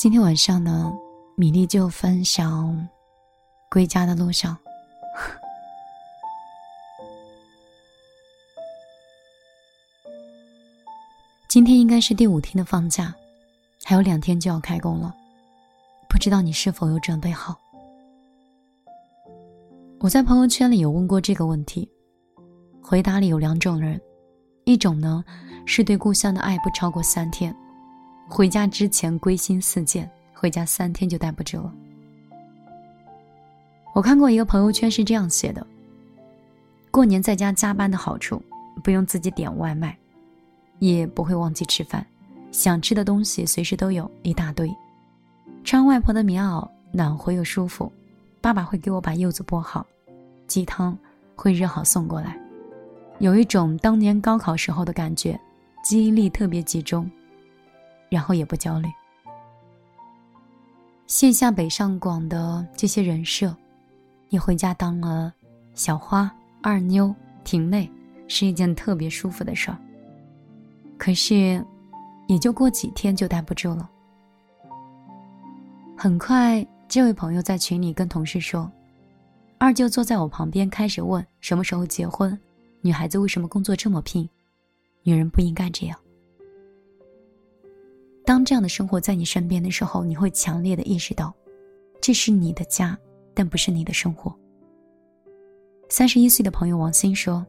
今天晚上呢，米粒就分享归家的路上。今天应该是第五天的放假，还有两天就要开工了，不知道你是否有准备好？我在朋友圈里有问过这个问题，回答里有两种人，一种呢是对故乡的爱不超过三天。回家之前归心似箭，回家三天就待不住了。我看过一个朋友圈是这样写的：过年在家加班的好处，不用自己点外卖，也不会忘记吃饭，想吃的东西随时都有一大堆，穿外婆的棉袄暖和又舒服，爸爸会给我把柚子剥好，鸡汤会热好送过来，有一种当年高考时候的感觉，记忆力特别集中。然后也不焦虑。卸下北上广的这些人设，你回家当了小花、二妞、婷妹，是一件特别舒服的事儿。可是，也就过几天就待不住了。很快，这位朋友在群里跟同事说：“二舅坐在我旁边，开始问什么时候结婚，女孩子为什么工作这么拼，女人不应该这样。”当这样的生活在你身边的时候，你会强烈的意识到，这是你的家，但不是你的生活。三十一岁的朋友王鑫说：“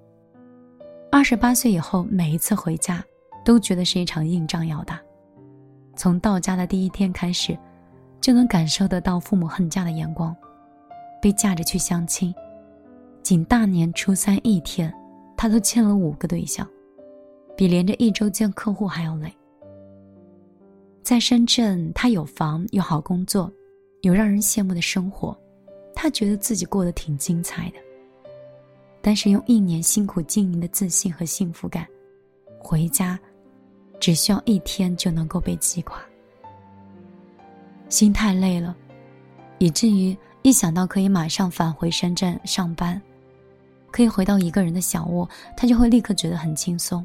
二十八岁以后，每一次回家，都觉得是一场硬仗要打。从到家的第一天开始，就能感受得到父母恨嫁的眼光，被架着去相亲，仅大年初三一天，他都见了五个对象，比连着一周见客户还要累。”在深圳，他有房，有好工作，有让人羡慕的生活，他觉得自己过得挺精彩的。但是用一年辛苦经营的自信和幸福感，回家，只需要一天就能够被击垮。心太累了，以至于一想到可以马上返回深圳上班，可以回到一个人的小窝，他就会立刻觉得很轻松。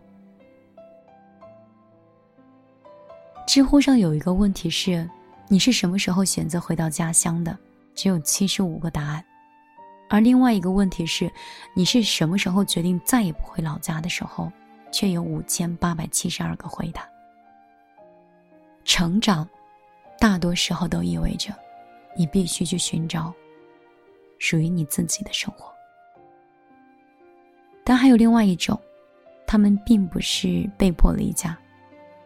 知乎上有一个问题是：你是什么时候选择回到家乡的？只有七十五个答案。而另外一个问题是：你是什么时候决定再也不回老家的时候？却有五千八百七十二个回答。成长，大多时候都意味着，你必须去寻找属于你自己的生活。但还有另外一种，他们并不是被迫离家。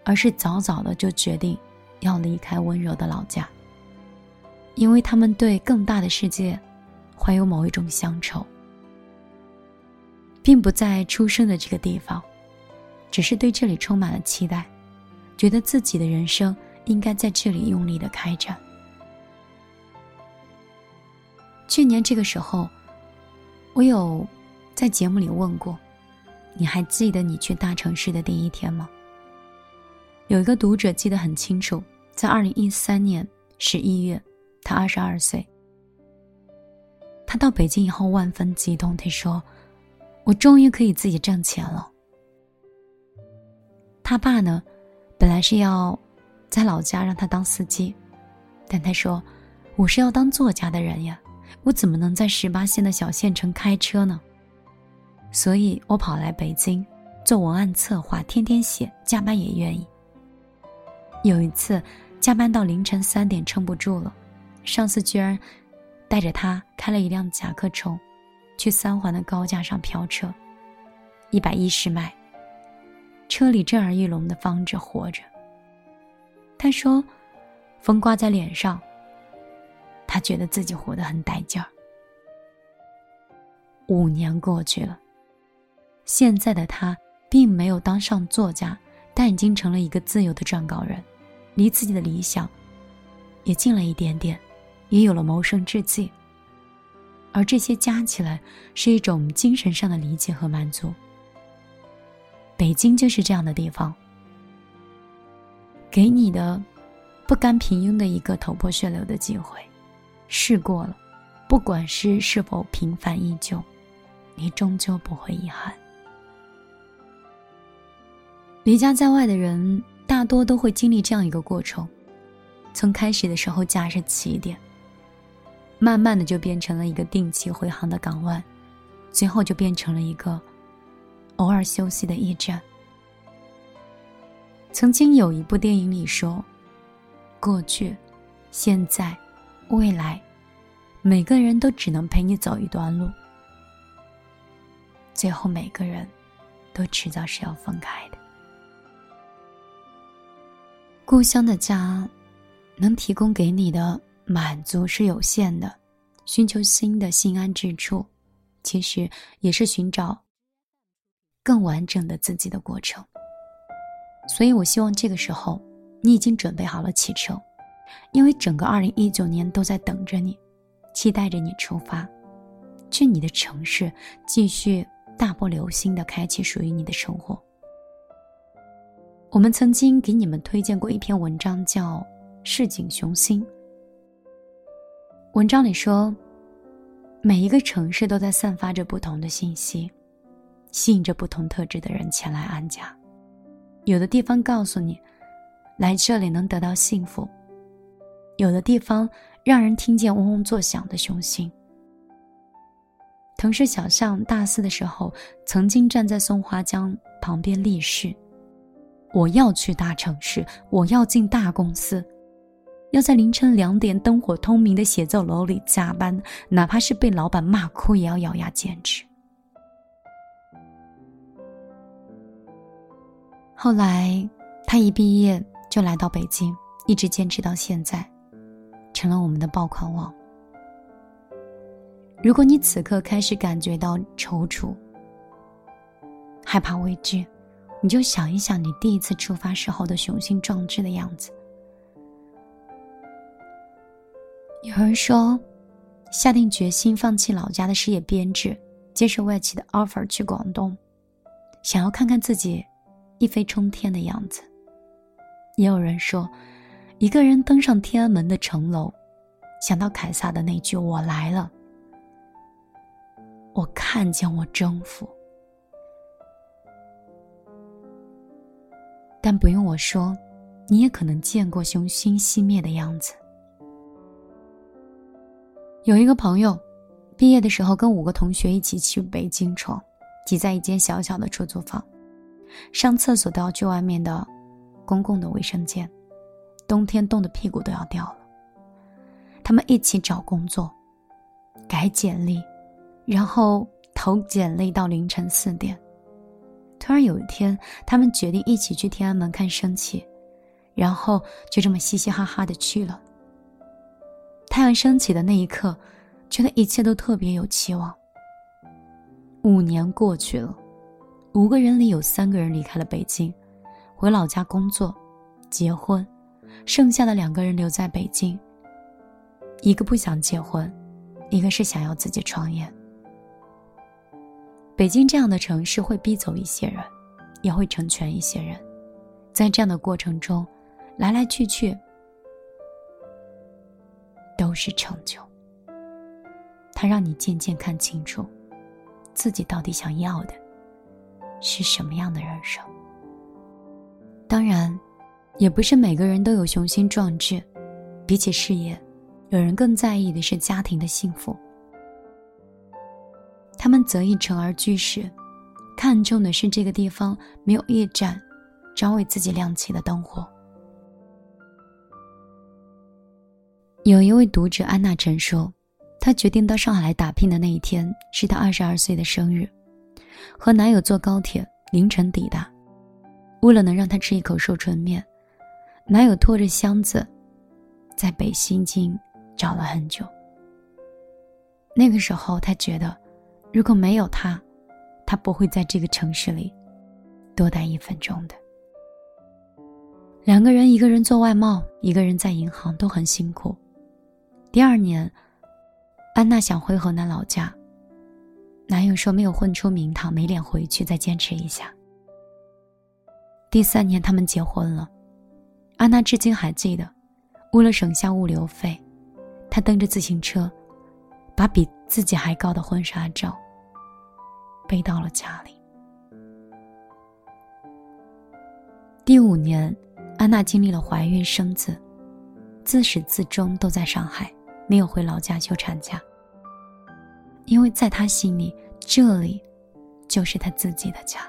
而是早早的就决定要离开温柔的老家，因为他们对更大的世界怀有某一种乡愁，并不在出生的这个地方，只是对这里充满了期待，觉得自己的人生应该在这里用力的开展。去年这个时候，我有在节目里问过，你还记得你去大城市的第一天吗？有一个读者记得很清楚，在二零一三年十一月，他二十二岁。他到北京以后万分激动，他说：“我终于可以自己挣钱了。”他爸呢，本来是要在老家让他当司机，但他说：“我是要当作家的人呀，我怎么能在十八线的小县城开车呢？所以我跑来北京做文案策划，天天写，加班也愿意。”有一次，加班到凌晨三点，撑不住了，上司居然带着他开了一辆甲壳虫，去三环的高架上飙车，一百一十迈。车里震耳欲聋的方着活着。他说：“风刮在脸上，他觉得自己活得很带劲儿。”五年过去了，现在的他并没有当上作家，但已经成了一个自由的撰稿人。离自己的理想也近了一点点，也有了谋生之计。而这些加起来，是一种精神上的理解和满足。北京就是这样的地方，给你的不甘平庸的一个头破血流的机会，试过了，不管是是否平凡依旧，你终究不会遗憾。离家在外的人，大多都会经历这样一个过程：从开始的时候家是起点。慢慢的就变成了一个定期回航的港湾，最后就变成了一个偶尔休息的驿站。曾经有一部电影里说，过去、现在、未来，每个人都只能陪你走一段路，最后每个人都迟早是要分开的。故乡的家，能提供给你的。满足是有限的，寻求新的心安之处，其实也是寻找更完整的自己的过程。所以我希望这个时候你已经准备好了启程，因为整个二零一九年都在等着你，期待着你出发，去你的城市继续大步流星的开启属于你的生活。我们曾经给你们推荐过一篇文章，叫《市井雄心》。文章里说，每一个城市都在散发着不同的信息，吸引着不同特质的人前来安家。有的地方告诉你，来这里能得到幸福；有的地方让人听见嗡嗡作响的雄心。同事小巷大四的时候，曾经站在松花江旁边立誓：我要去大城市，我要进大公司。要在凌晨两点灯火通明的写字楼里加班，哪怕是被老板骂哭，也要咬牙坚持。后来，他一毕业就来到北京，一直坚持到现在，成了我们的爆款王。如果你此刻开始感觉到踌躇、害怕畏惧，你就想一想你第一次出发时候的雄心壮志的样子。有人说，下定决心放弃老家的事业编制，接受外企的 offer 去广东，想要看看自己一飞冲天的样子。也有人说，一个人登上天安门的城楼，想到凯撒的那句“我来了”，我看见我征服。但不用我说，你也可能见过雄心熄灭的样子。有一个朋友，毕业的时候跟五个同学一起去北京闯，挤在一间小小的出租房，上厕所都要去外面的公共的卫生间，冬天冻得屁股都要掉了。他们一起找工作，改简历，然后投简历到凌晨四点。突然有一天，他们决定一起去天安门看升旗，然后就这么嘻嘻哈哈的去了。太阳升起的那一刻，觉得一切都特别有期望。五年过去了，五个人里有三个人离开了北京，回老家工作、结婚，剩下的两个人留在北京。一个不想结婚，一个是想要自己创业。北京这样的城市会逼走一些人，也会成全一些人，在这样的过程中，来来去去。都是成就。它让你渐渐看清楚，自己到底想要的是什么样的人生。当然，也不是每个人都有雄心壮志。比起事业，有人更在意的是家庭的幸福。他们择一城而居时，看重的是这个地方没有一盏专为自己亮起的灯火。有一位读者安娜陈说，她决定到上海来打拼的那一天是她二十二岁的生日，和男友坐高铁凌晨抵达，为了能让她吃一口寿春面，男友拖着箱子，在北新泾找了很久。那个时候，她觉得，如果没有他，他不会在这个城市里多待一分钟的。两个人，一个人做外贸，一个人在银行，都很辛苦。第二年，安娜想回河南老家，男友说没有混出名堂，没脸回去，再坚持一下。第三年，他们结婚了。安娜至今还记得，为了省下物流费，她蹬着自行车，把比自己还高的婚纱照背到了家里。第五年。安娜经历了怀孕、生子，自始至终都在上海，没有回老家休产假。因为在她心里，这里就是她自己的家。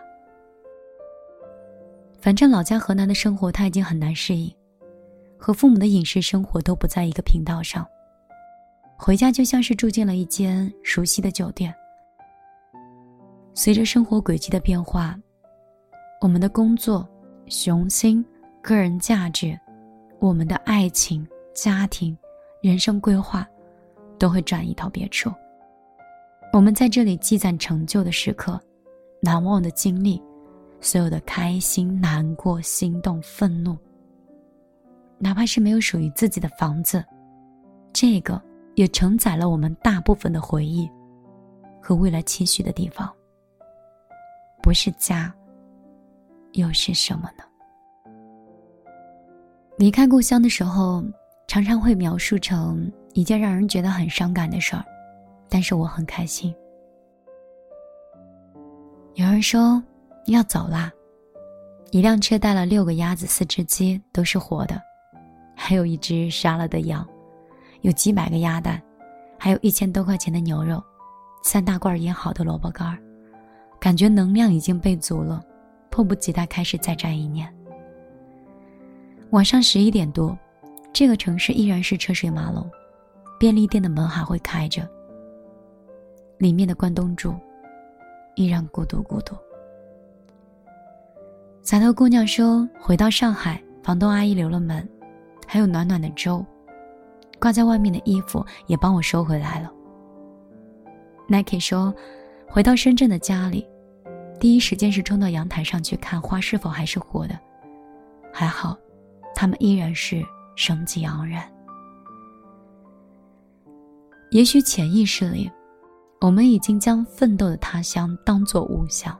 反正老家河南的生活，她已经很难适应，和父母的饮食生活都不在一个频道上。回家就像是住进了一间熟悉的酒店。随着生活轨迹的变化，我们的工作、雄心。个人价值，我们的爱情、家庭、人生规划，都会转移到别处。我们在这里积攒成就的时刻，难忘的经历，所有的开心、难过、心动、愤怒，哪怕是没有属于自己的房子，这个也承载了我们大部分的回忆和未来期许的地方。不是家，又是什么呢？离开故乡的时候，常常会描述成一件让人觉得很伤感的事儿，但是我很开心。有人说要走啦，一辆车带了六个鸭子、四只鸡，都是活的，还有一只杀了的羊，有几百个鸭蛋，还有一千多块钱的牛肉，三大罐腌好的萝卜干，感觉能量已经备足了，迫不及待开始再战一年。晚上十一点多，这个城市依然是车水马龙，便利店的门还会开着。里面的关东煮依然孤独孤独。洒头姑娘说：“回到上海，房东阿姨留了门，还有暖暖的粥，挂在外面的衣服也帮我收回来了。” Nike 说：“回到深圳的家里，第一时间是冲到阳台上去看花是否还是活的，还好。”他们依然是生机盎然。也许潜意识里，我们已经将奋斗的他乡当作物象，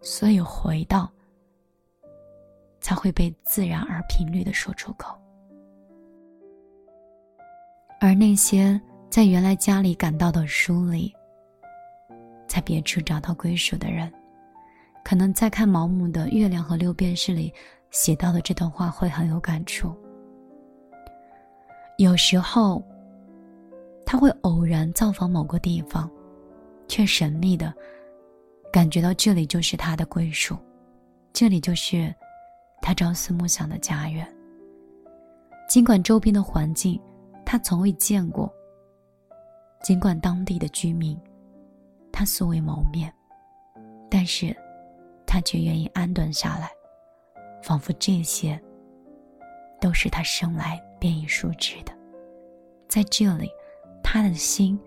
所以回到，才会被自然而频率的说出口。而那些在原来家里感到的疏离，在别处找到归属的人，可能在看毛姆的《月亮和六便士》里。写到的这段话会很有感触。有时候，他会偶然造访某个地方，却神秘的感觉到这里就是他的归属，这里就是他朝思暮想的家园。尽管周边的环境他从未见过，尽管当地的居民他素未谋面，但是，他却愿意安顿下来。仿佛这些都是他生来便已熟知的，在这里，他的心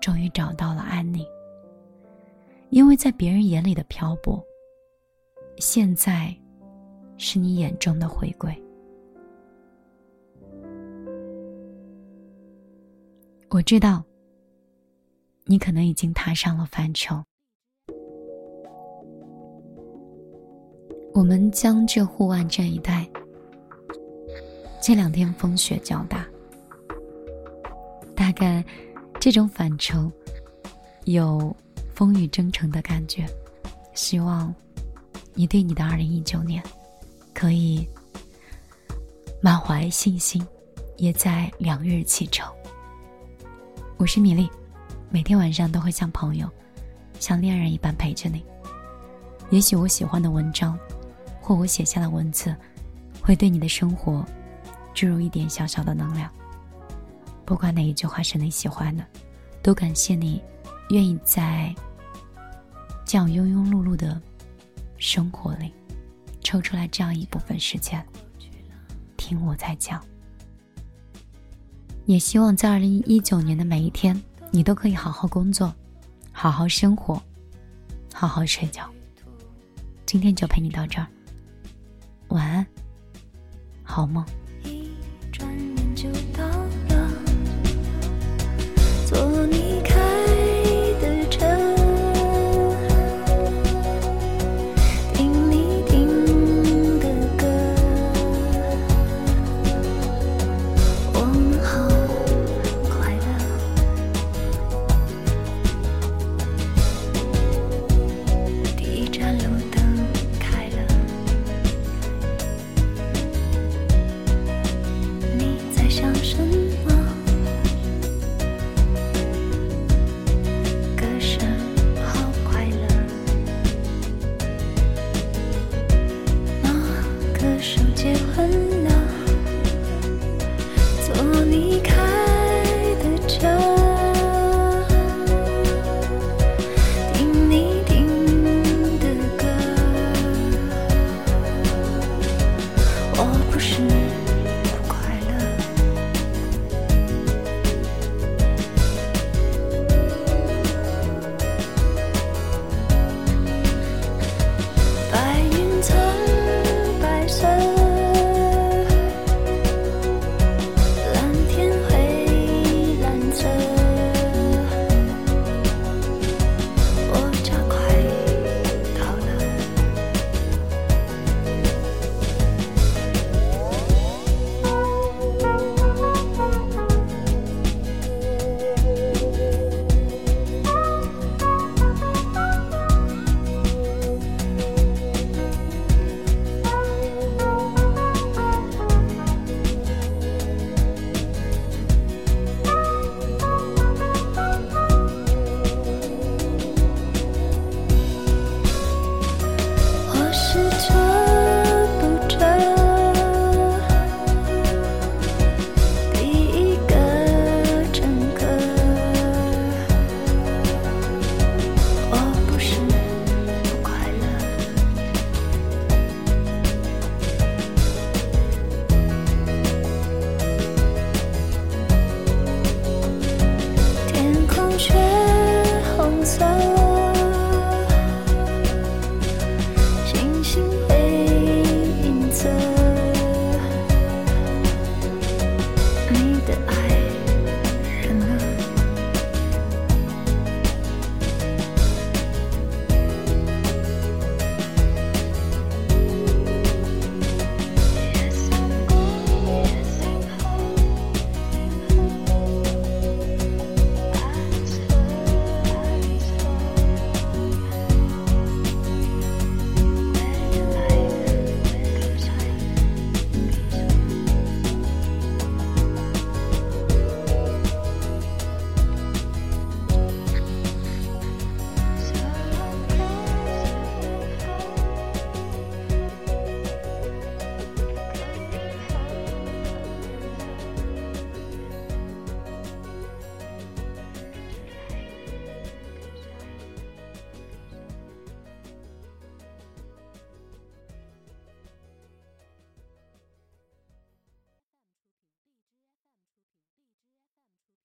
终于找到了安宁。因为在别人眼里的漂泊，现在是你眼中的回归。我知道，你可能已经踏上了返程。我们江浙沪皖这一带，这两天风雪较大，大概这种返程有风雨征程的感觉。希望你对你的二零一九年可以满怀信心，也在两日启程。我是米粒，每天晚上都会像朋友、像恋人一般陪着你。也许我喜欢的文章。或我写下的文字，会对你的生活注入一点小小的能量。不管哪一句话是你喜欢的，都感谢你愿意在这样庸庸碌碌的生活里，抽出来这样一部分时间听我在讲。也希望在二零一九年的每一天，你都可以好好工作，好好生活，好好睡觉。今天就陪你到这儿。晚安，好梦。一转眼就到了，